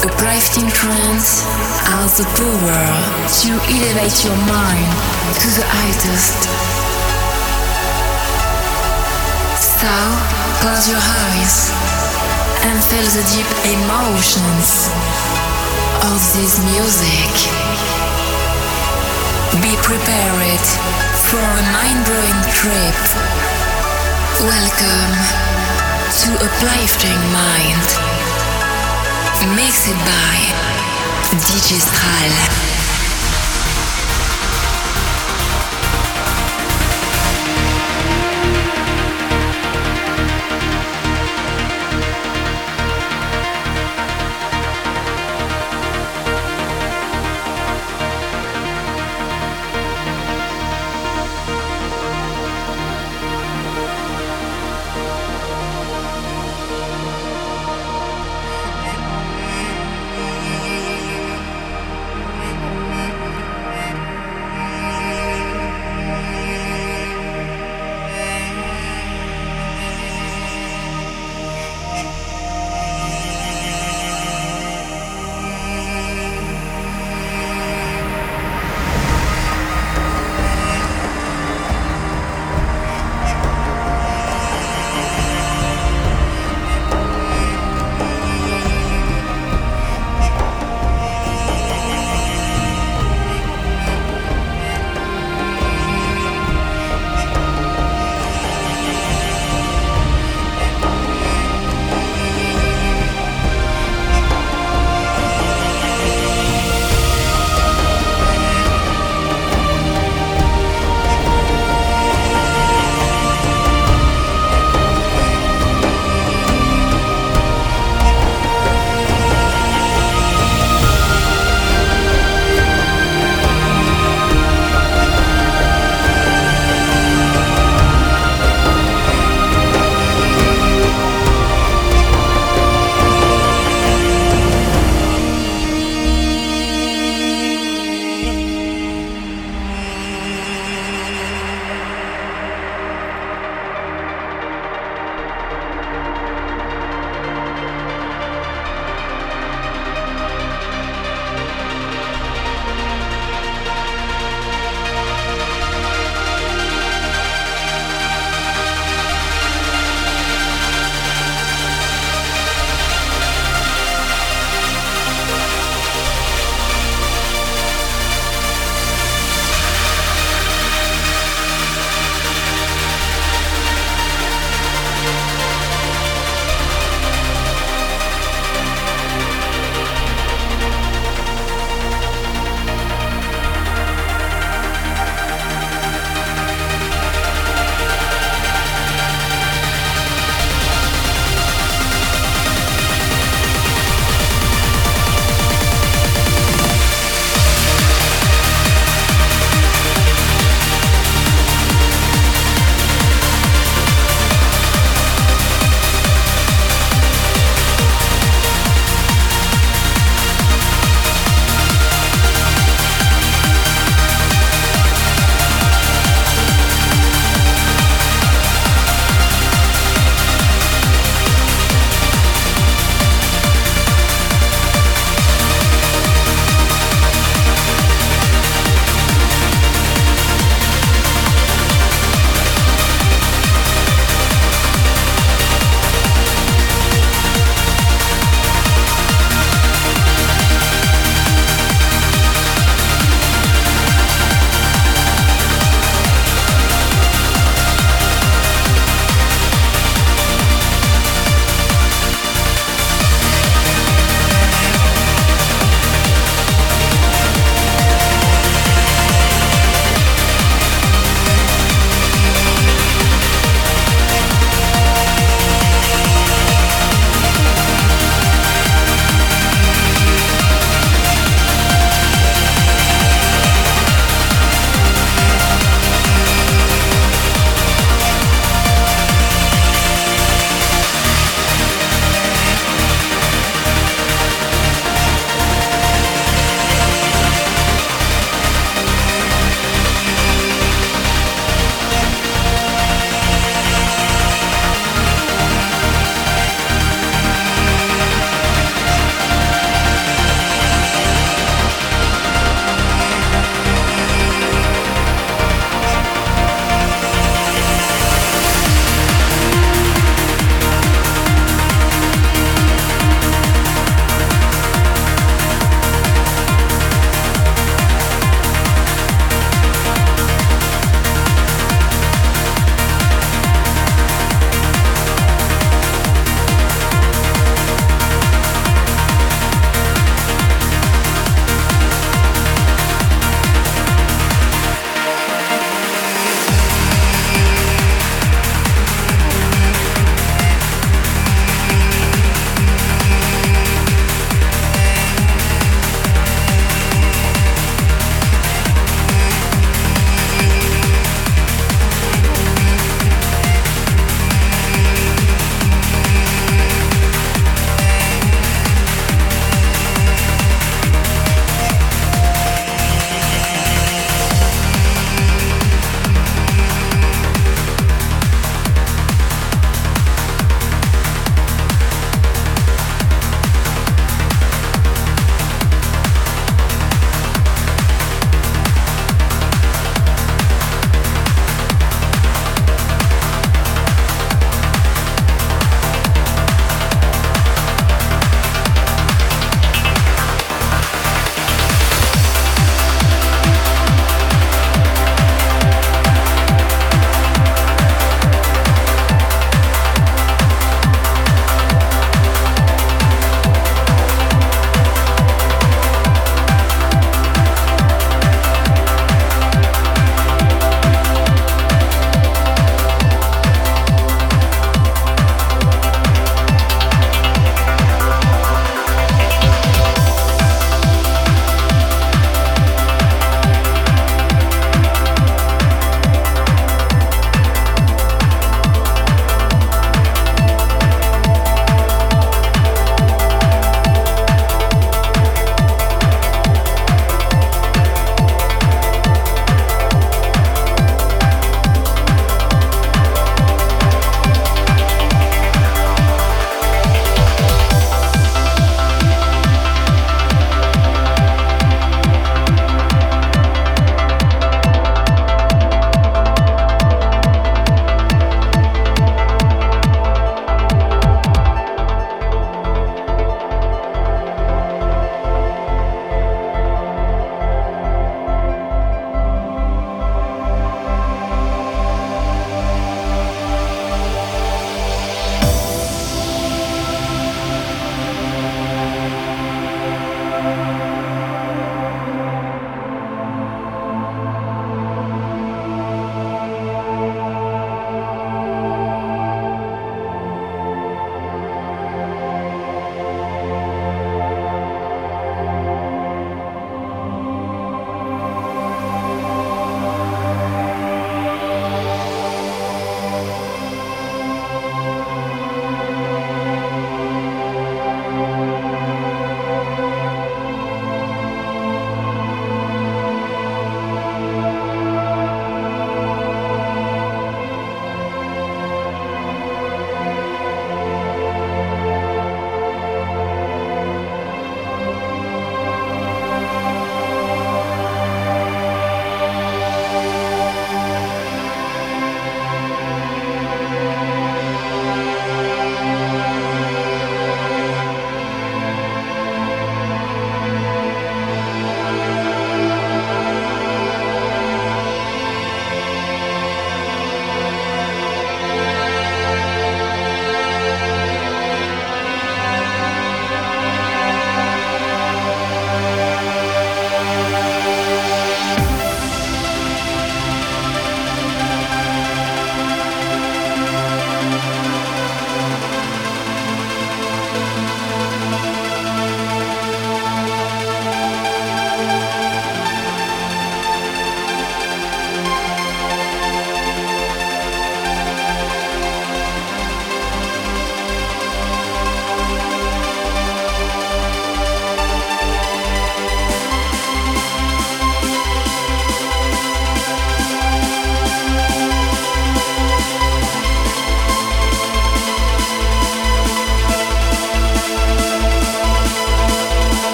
Uplifting trance has the power to elevate your mind to the highest. So, close your eyes and feel the deep emotions of this music. Be prepared for a mind-blowing trip. Welcome to a Uplifting Mind. Mixed by Digistral. the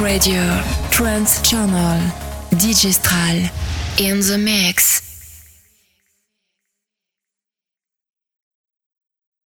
Radio,